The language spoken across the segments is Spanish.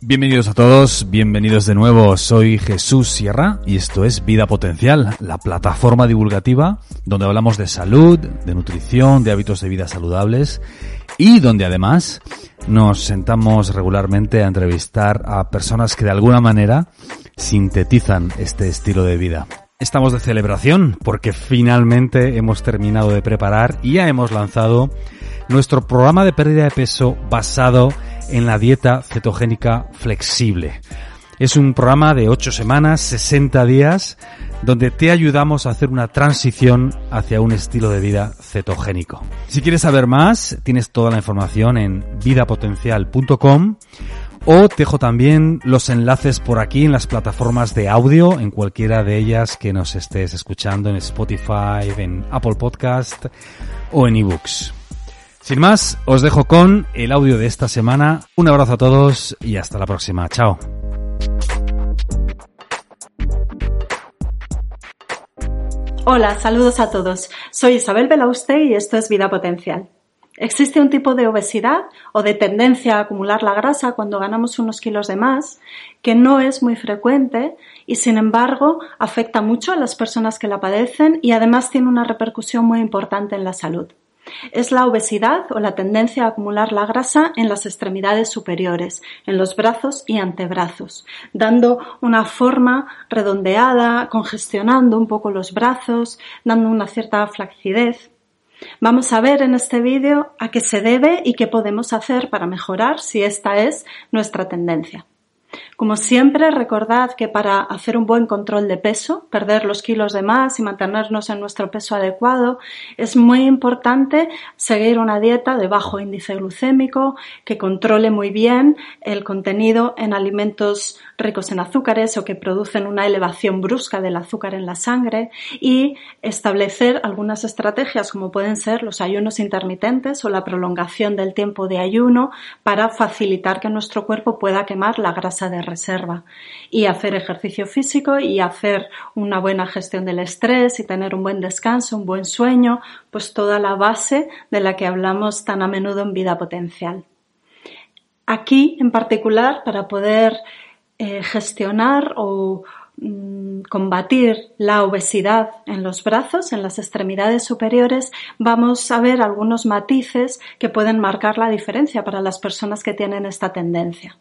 Bienvenidos a todos, bienvenidos de nuevo. Soy Jesús Sierra y esto es Vida Potencial, la plataforma divulgativa donde hablamos de salud, de nutrición, de hábitos de vida saludables y donde además nos sentamos regularmente a entrevistar a personas que de alguna manera sintetizan este estilo de vida. Estamos de celebración porque finalmente hemos terminado de preparar y ya hemos lanzado nuestro programa de pérdida de peso basado en la dieta cetogénica flexible. Es un programa de 8 semanas, 60 días, donde te ayudamos a hacer una transición hacia un estilo de vida cetogénico. Si quieres saber más, tienes toda la información en vidapotencial.com o te dejo también los enlaces por aquí en las plataformas de audio, en cualquiera de ellas que nos estés escuchando, en Spotify, en Apple Podcast o en eBooks. Sin más, os dejo con el audio de esta semana. Un abrazo a todos y hasta la próxima. Chao. Hola, saludos a todos. Soy Isabel Belauste y esto es Vida Potencial. Existe un tipo de obesidad o de tendencia a acumular la grasa cuando ganamos unos kilos de más que no es muy frecuente y sin embargo afecta mucho a las personas que la padecen y además tiene una repercusión muy importante en la salud. Es la obesidad o la tendencia a acumular la grasa en las extremidades superiores, en los brazos y antebrazos, dando una forma redondeada, congestionando un poco los brazos, dando una cierta flacidez. Vamos a ver en este vídeo a qué se debe y qué podemos hacer para mejorar si esta es nuestra tendencia. Como siempre, recordad que para hacer un buen control de peso, perder los kilos de más y mantenernos en nuestro peso adecuado, es muy importante seguir una dieta de bajo índice glucémico que controle muy bien el contenido en alimentos ricos en azúcares o que producen una elevación brusca del azúcar en la sangre y establecer algunas estrategias como pueden ser los ayunos intermitentes o la prolongación del tiempo de ayuno para facilitar que nuestro cuerpo pueda quemar la grasa de reserva y hacer ejercicio físico y hacer una buena gestión del estrés y tener un buen descanso, un buen sueño, pues toda la base de la que hablamos tan a menudo en vida potencial. Aquí, en particular, para poder eh, gestionar o mm, combatir la obesidad en los brazos, en las extremidades superiores, vamos a ver algunos matices que pueden marcar la diferencia para las personas que tienen esta tendencia.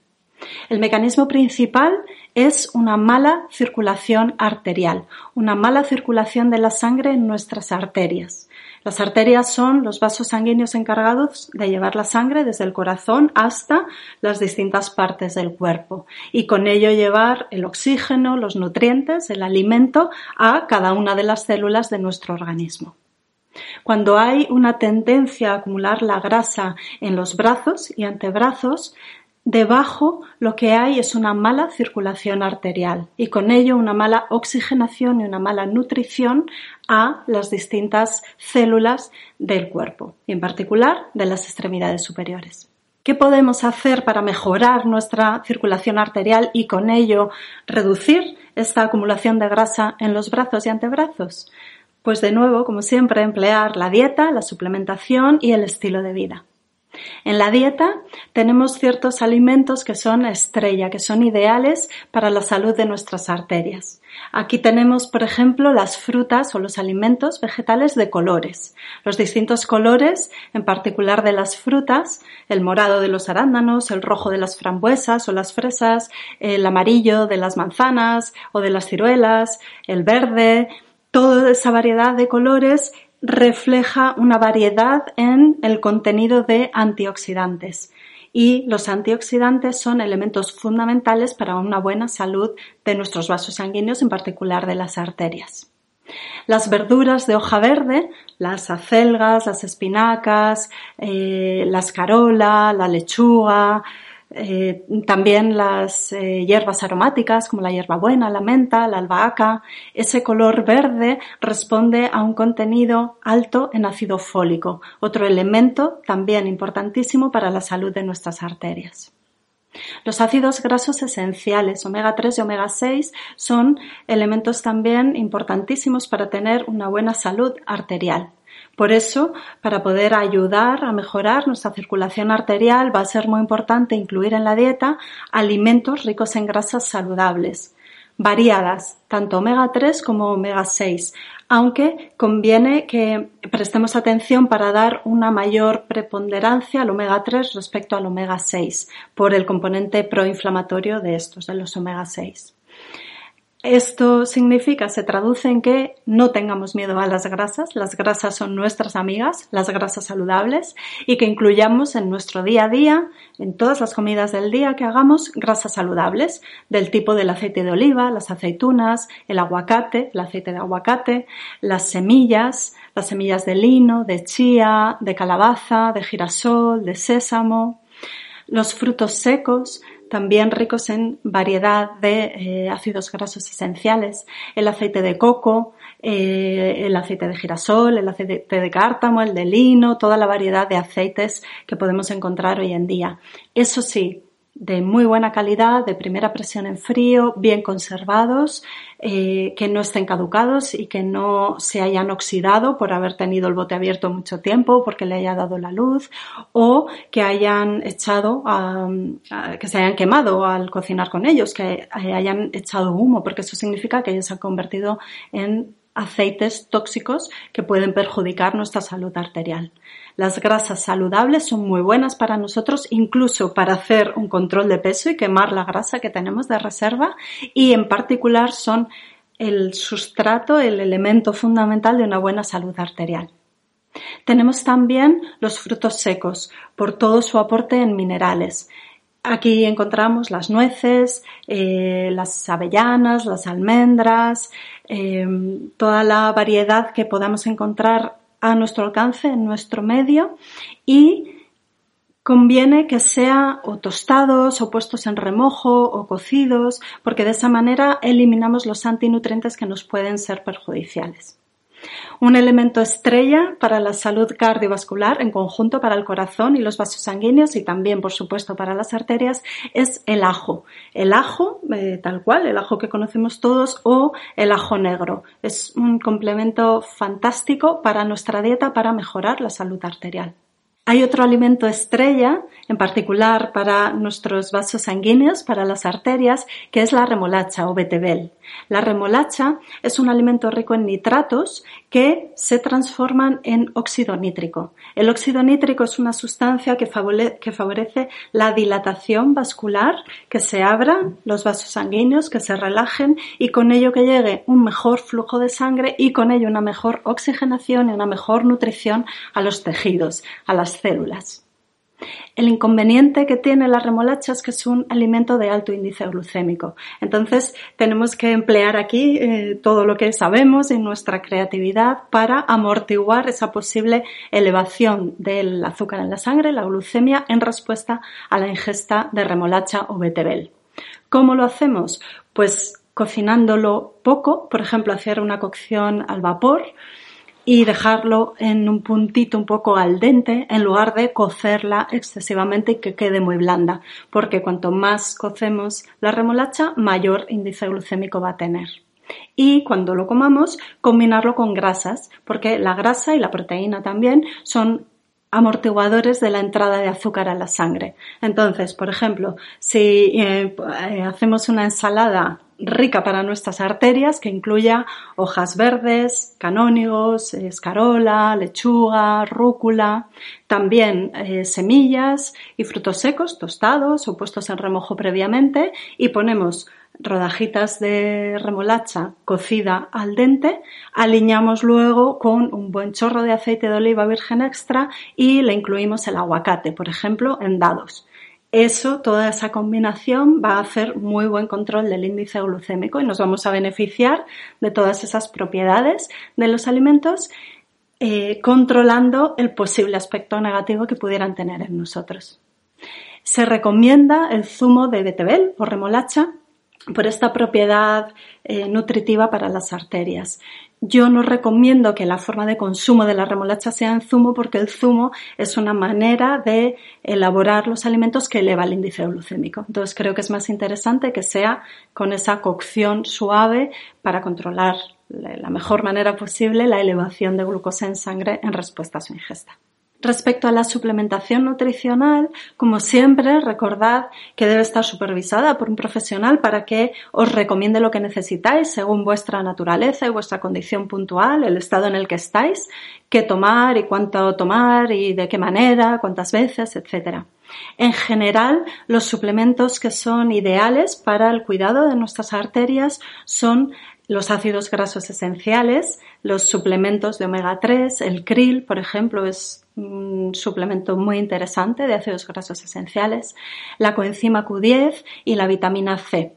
El mecanismo principal es una mala circulación arterial, una mala circulación de la sangre en nuestras arterias. Las arterias son los vasos sanguíneos encargados de llevar la sangre desde el corazón hasta las distintas partes del cuerpo y con ello llevar el oxígeno, los nutrientes, el alimento a cada una de las células de nuestro organismo. Cuando hay una tendencia a acumular la grasa en los brazos y antebrazos, Debajo lo que hay es una mala circulación arterial y con ello una mala oxigenación y una mala nutrición a las distintas células del cuerpo, y en particular de las extremidades superiores. ¿Qué podemos hacer para mejorar nuestra circulación arterial y con ello reducir esta acumulación de grasa en los brazos y antebrazos? Pues de nuevo, como siempre, emplear la dieta, la suplementación y el estilo de vida. En la dieta tenemos ciertos alimentos que son estrella, que son ideales para la salud de nuestras arterias. Aquí tenemos, por ejemplo, las frutas o los alimentos vegetales de colores. Los distintos colores, en particular de las frutas, el morado de los arándanos, el rojo de las frambuesas o las fresas, el amarillo de las manzanas o de las ciruelas, el verde, toda esa variedad de colores refleja una variedad en el contenido de antioxidantes y los antioxidantes son elementos fundamentales para una buena salud de nuestros vasos sanguíneos, en particular de las arterias. Las verduras de hoja verde, las acelgas, las espinacas, eh, la escarola, la lechuga, eh, también las eh, hierbas aromáticas como la hierbabuena, la menta, la albahaca. Ese color verde responde a un contenido alto en ácido fólico, otro elemento también importantísimo para la salud de nuestras arterias. Los ácidos grasos esenciales, omega 3 y omega 6, son elementos también importantísimos para tener una buena salud arterial Por eso, para poder ayudar a mejorar nuestra circulación arterial, va a ser muy importante incluir en la dieta alimentos ricos en grasas saludables, variadas, tanto omega 3 como omega 6, aunque conviene que prestemos atención para dar una mayor preponderancia al omega 3 respecto al omega 6, por el componente proinflamatorio de estos, de los omega 6. Esto significa, se traduce en que no tengamos miedo a las grasas, las grasas son nuestras amigas, las grasas saludables, y que incluyamos en nuestro día a día, en todas las comidas del día que hagamos, grasas saludables, del tipo del aceite de oliva, las aceitunas, el aguacate, el aceite de aguacate, las semillas, las semillas de lino, de chía, de calabaza, de girasol, de sésamo, los frutos secos, también ricos en variedad de eh, ácidos grasos esenciales, el aceite de coco, eh, el aceite de girasol, el aceite de cártamo, el de lino, toda la variedad de aceites que podemos encontrar hoy en día. Eso sí, de muy buena calidad, de primera presión en frío, bien conservados, eh, que no estén caducados y que no se hayan oxidado por haber tenido el bote abierto mucho tiempo, porque le haya dado la luz, o que hayan echado, que se hayan quemado al cocinar con ellos, que hayan echado humo, porque eso significa que ellos se han convertido en aceites tóxicos que pueden perjudicar nuestra salud arterial. Las grasas saludables son muy buenas para nosotros, incluso para hacer un control de peso y quemar la grasa que tenemos de reserva y en particular son el sustrato, el elemento fundamental de una buena salud arterial. Tenemos también los frutos secos por todo su aporte en minerales. Aquí encontramos las nueces, eh, las avellanas, las almendras, eh, toda la variedad que podamos encontrar a nuestro alcance, en nuestro medio y conviene que sea o tostados o puestos en remojo o cocidos porque de esa manera eliminamos los antinutrientes que nos pueden ser perjudiciales. Un elemento estrella para la salud cardiovascular, en conjunto para el corazón y los vasos sanguíneos y también, por supuesto, para las arterias, es el ajo. El ajo, eh, tal cual, el ajo que conocemos todos, o el ajo negro. Es un complemento fantástico para nuestra dieta para mejorar la salud arterial. Hay otro alimento estrella, en particular para nuestros vasos sanguíneos, para las arterias, que es la remolacha o betabel. La remolacha es un alimento rico en nitratos que se transforman en óxido nítrico. El óxido nítrico es una sustancia que favorece la dilatación vascular, que se abran los vasos sanguíneos, que se relajen y con ello que llegue un mejor flujo de sangre y con ello una mejor oxigenación y una mejor nutrición a los tejidos, a las células. El inconveniente que tiene la remolacha es que es un alimento de alto índice glucémico. Entonces tenemos que emplear aquí eh, todo lo que sabemos en nuestra creatividad para amortiguar esa posible elevación del azúcar en la sangre, la glucemia, en respuesta a la ingesta de remolacha o betabel. ¿Cómo lo hacemos? Pues cocinándolo poco, por ejemplo, hacer una cocción al vapor, y dejarlo en un puntito un poco al dente en lugar de cocerla excesivamente y que quede muy blanda, porque cuanto más cocemos la remolacha, mayor índice glucémico va a tener. Y cuando lo comamos, combinarlo con grasas, porque la grasa y la proteína también son amortiguadores de la entrada de azúcar a la sangre. Entonces, por ejemplo, si eh, eh, hacemos una ensalada rica para nuestras arterias que incluya hojas verdes, canónigos, escarola, lechuga, rúcula, también eh, semillas y frutos secos tostados o puestos en remojo previamente y ponemos rodajitas de remolacha cocida al dente, aliñamos luego con un buen chorro de aceite de oliva virgen extra y le incluimos el aguacate, por ejemplo, en dados. Eso, toda esa combinación va a hacer muy buen control del índice glucémico y nos vamos a beneficiar de todas esas propiedades de los alimentos, eh, controlando el posible aspecto negativo que pudieran tener en nosotros. Se recomienda el zumo de betabel o remolacha por esta propiedad eh, nutritiva para las arterias. Yo no recomiendo que la forma de consumo de la remolacha sea en zumo porque el zumo es una manera de elaborar los alimentos que eleva el índice glucémico. Entonces creo que es más interesante que sea con esa cocción suave para controlar de la mejor manera posible la elevación de glucosa en sangre en respuesta a su ingesta. Respecto a la suplementación nutricional, como siempre, recordad que debe estar supervisada por un profesional para que os recomiende lo que necesitáis según vuestra naturaleza y vuestra condición puntual, el estado en el que estáis, qué tomar y cuánto tomar y de qué manera, cuántas veces, etc. En general, los suplementos que son ideales para el cuidado de nuestras arterias son los ácidos grasos esenciales, los suplementos de omega 3, el krill, por ejemplo, es un suplemento muy interesante de ácidos grasos esenciales, la coenzima Q10 y la vitamina C.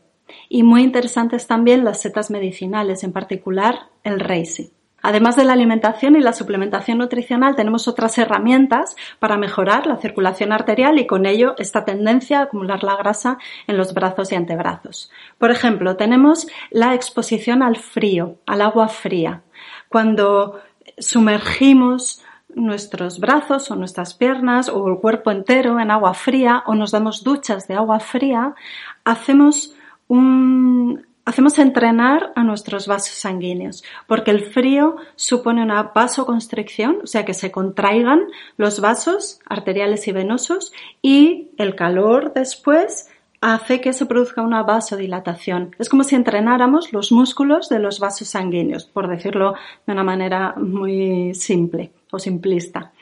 Y muy interesantes también las setas medicinales, en particular el reishi. Además de la alimentación y la suplementación nutricional, tenemos otras herramientas para mejorar la circulación arterial y con ello esta tendencia a acumular la grasa en los brazos y antebrazos. Por ejemplo, tenemos la exposición al frío, al agua fría. Cuando sumergimos nuestros brazos o nuestras piernas o el cuerpo entero en agua fría o nos damos duchas de agua fría, hacemos un, hacemos entrenar a nuestros vasos sanguíneos, porque el frío supone una vasoconstricción, o sea que se contraigan los vasos arteriales y venosos y el calor después hace que se produzca una vasodilatación. Es como si entrenáramos los músculos de los vasos sanguíneos, por decirlo de una manera muy simple o simplista.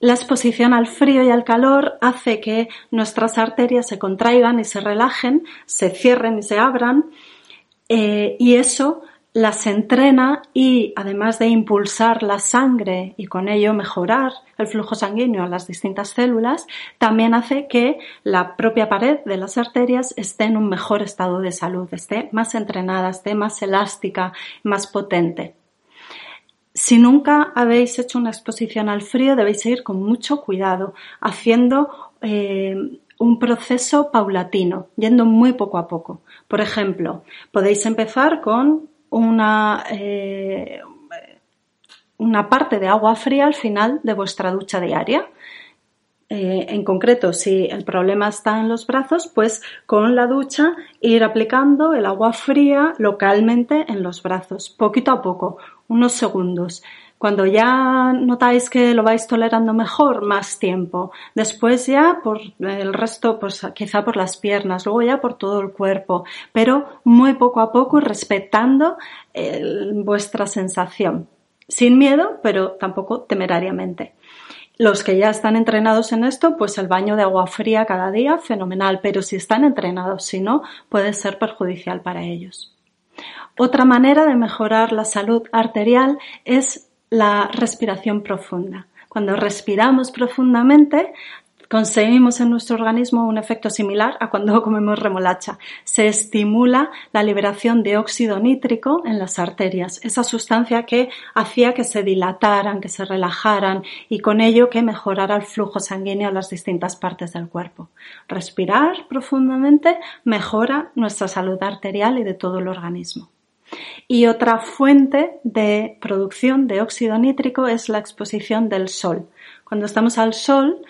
La exposición al frío y al calor hace que nuestras arterias se contraigan y se relajen, se cierren y se abran eh, y eso las entrena y además de impulsar la sangre y con ello mejorar el flujo sanguíneo a las distintas células, también hace que la propia pared de las arterias esté en un mejor estado de salud, esté más entrenada, esté más elástica, más potente. Si nunca habéis hecho una exposición al frío, debéis ir con mucho cuidado, haciendo eh, un proceso paulatino, yendo muy poco a poco. Por ejemplo, podéis empezar con una, eh, una parte de agua fría al final de vuestra ducha diaria. Eh, en concreto, si el problema está en los brazos, pues con la ducha ir aplicando el agua fría localmente en los brazos, poquito a poco, unos segundos. Cuando ya notáis que lo vais tolerando mejor, más tiempo. Después ya por el resto, pues quizá por las piernas, luego ya por todo el cuerpo, pero muy poco a poco respetando vuestra sensación. Sin miedo, pero tampoco temerariamente. Los que ya están entrenados en esto, pues el baño de agua fría cada día, fenomenal, pero si están entrenados, si no, puede ser perjudicial para ellos. Otra manera de mejorar la salud arterial es la respiración profunda. Cuando respiramos profundamente, conseguimos en nuestro organismo un efecto similar a cuando comemos remolacha. Se estimula la liberación de óxido nítrico en las arterias, esa sustancia que hacía que se dilataran, que se relajaran y con ello que mejorara el flujo sanguíneo a las distintas partes del cuerpo. Respirar profundamente mejora nuestra salud arterial y de todo el organismo. Y otra fuente de producción de óxido nítrico es la exposición del sol. Cuando estamos al sol,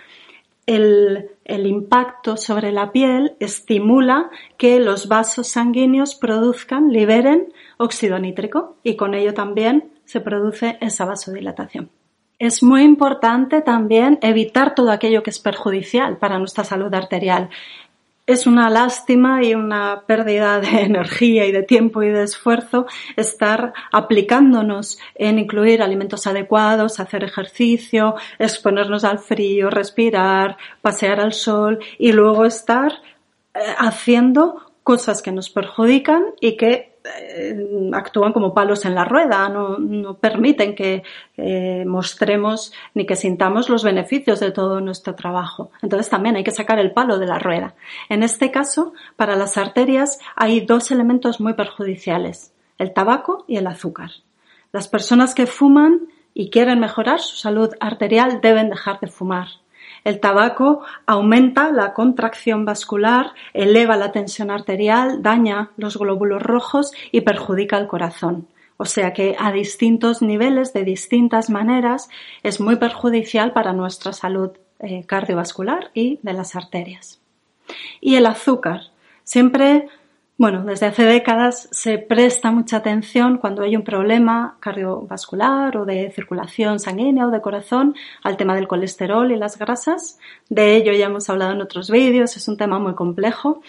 el, impacto sobre la piel estimula que los vasos sanguíneos produzcan, liberen óxido nítrico y con ello también se produce esa vasodilatación. Es muy importante también evitar todo aquello que es perjudicial para nuestra salud arterial es una lástima y una pérdida de energía y de tiempo y de esfuerzo estar aplicándonos en incluir alimentos adecuados, hacer ejercicio, exponernos al frío, respirar, pasear al sol y luego estar eh, haciendo cosas que nos perjudican y que actúan como palos en la rueda, no, permiten que mostremos ni que sintamos los beneficios de todo nuestro trabajo. Entonces también hay que sacar el palo de la rueda. En este caso, para las arterias hay dos elementos muy perjudiciales, el tabaco y el azúcar. Las personas que fuman y quieren mejorar su salud arterial deben dejar de fumar. El tabaco aumenta la contracción vascular, eleva la tensión arterial, daña los glóbulos rojos y perjudica el corazón. O sea que a distintos niveles, de distintas maneras, es muy perjudicial para nuestra salud eh, cardiovascular y de las arterias. Y el azúcar. Siempre bueno, desde hace décadas se presta mucha atención cuando hay un problema cardiovascular o de circulación sanguínea o de corazón al tema del colesterol y las grasas. De ello ya hemos hablado en otros vídeos, es un tema muy complejo.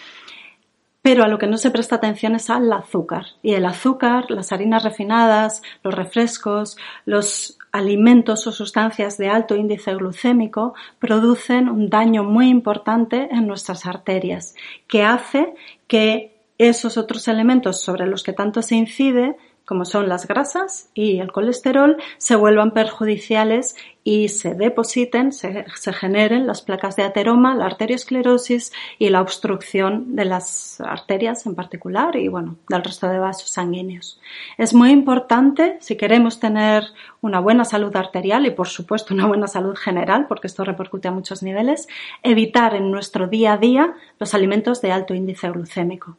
Pero a lo que no se presta atención es al azúcar. Y el azúcar, las harinas refinadas, los refrescos, los alimentos o sustancias de alto índice glucémico producen un daño muy importante en nuestras arterias, que hace que esos otros elementos sobre los que tanto se incide, como son las grasas y el colesterol, se vuelvan perjudiciales y se depositen, se, generen las placas de ateroma, la arteriosclerosis y la obstrucción de las arterias en particular y bueno, del resto de vasos sanguíneos. Es muy importante, si queremos tener una buena salud arterial y por supuesto una buena salud general, porque esto repercute a muchos niveles, evitar en nuestro día a día los alimentos de alto índice glucémico.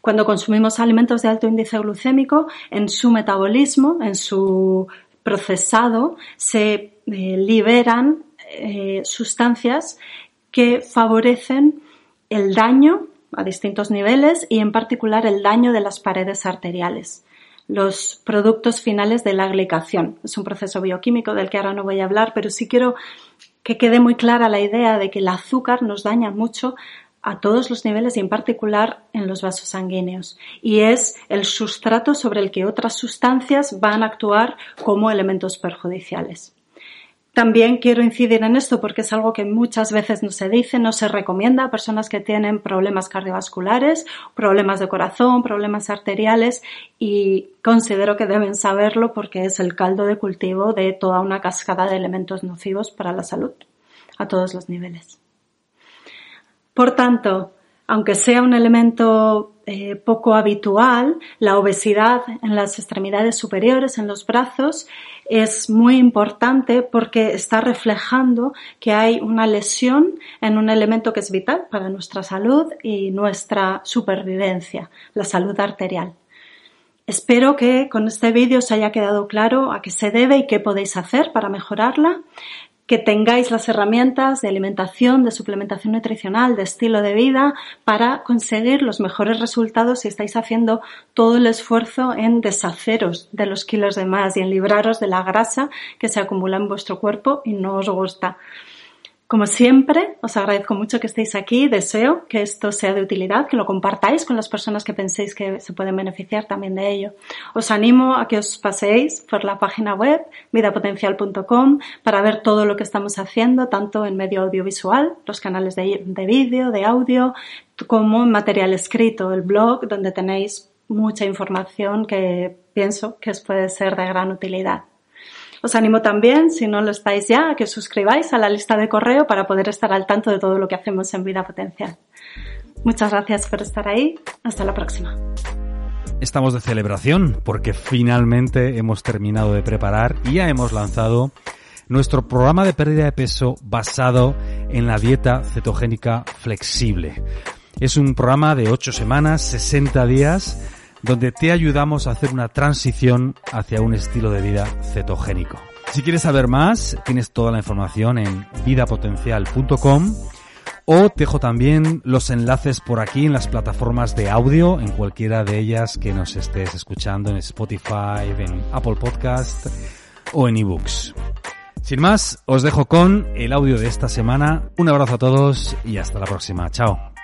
Cuando consumimos alimentos de alto índice glucémico, en su metabolismo, en su procesado, se eh, liberan eh, sustancias que favorecen el daño a distintos niveles y en particular el daño de las paredes arteriales los productos finales de la glicación. Es un proceso bioquímico del que ahora no voy a hablar, pero sí quiero que quede muy clara la idea de que el azúcar nos daña mucho a todos los niveles y en particular en los vasos sanguíneos. Y es el sustrato sobre el que otras sustancias van a actuar como elementos perjudiciales. También quiero incidir en esto porque es algo que muchas veces no se dice, no se recomienda a personas que tienen problemas cardiovasculares, problemas de corazón, problemas arteriales y considero que deben saberlo porque es el caldo de cultivo de toda una cascada de elementos nocivos para la salud a todos los niveles. Por tanto, aunque sea un elemento eh, poco habitual, la obesidad en las extremidades superiores, en los brazos, es muy importante porque está reflejando que hay una lesión en un elemento que es vital para nuestra salud y nuestra supervivencia, la salud arterial. Espero que con este vídeo os haya quedado claro a qué se debe y qué podéis hacer para mejorarla que tengáis las herramientas de alimentación, de suplementación nutricional, de estilo de vida para conseguir los mejores resultados si estáis haciendo todo el esfuerzo en deshaceros de los kilos de más y en libraros de la grasa que se acumula en vuestro cuerpo y no os gusta. Como siempre, os agradezco mucho que estéis aquí. Deseo que esto sea de utilidad, que lo compartáis con las personas que penséis que se pueden beneficiar también de ello. Os animo a que os paséis por la página web vidapotencial.com para ver todo lo que estamos haciendo, tanto en medio audiovisual, los canales de, de vídeo, de audio, como en material escrito, el blog, donde tenéis mucha información que pienso que os puede ser de gran utilidad. Os animo también, si no lo estáis ya, a que os suscribáis a la lista de correo para poder estar al tanto de todo lo que hacemos en Vida Potencial. Muchas gracias por estar ahí. Hasta la próxima. Estamos de celebración porque finalmente hemos terminado de preparar y ya hemos lanzado nuestro programa de pérdida de peso basado en la dieta cetogénica flexible. Es un programa de 8 semanas, 60 días, donde te ayudamos a hacer una transición hacia un estilo de vida cetogénico. Si quieres saber más, tienes toda la información en vidapotencial.com o te dejo también los enlaces por aquí en las plataformas de audio, en cualquiera de ellas que nos estés escuchando, en Spotify, en Apple Podcast o en eBooks. Sin más, os dejo con el audio de esta semana. Un abrazo a todos y hasta la próxima. Chao.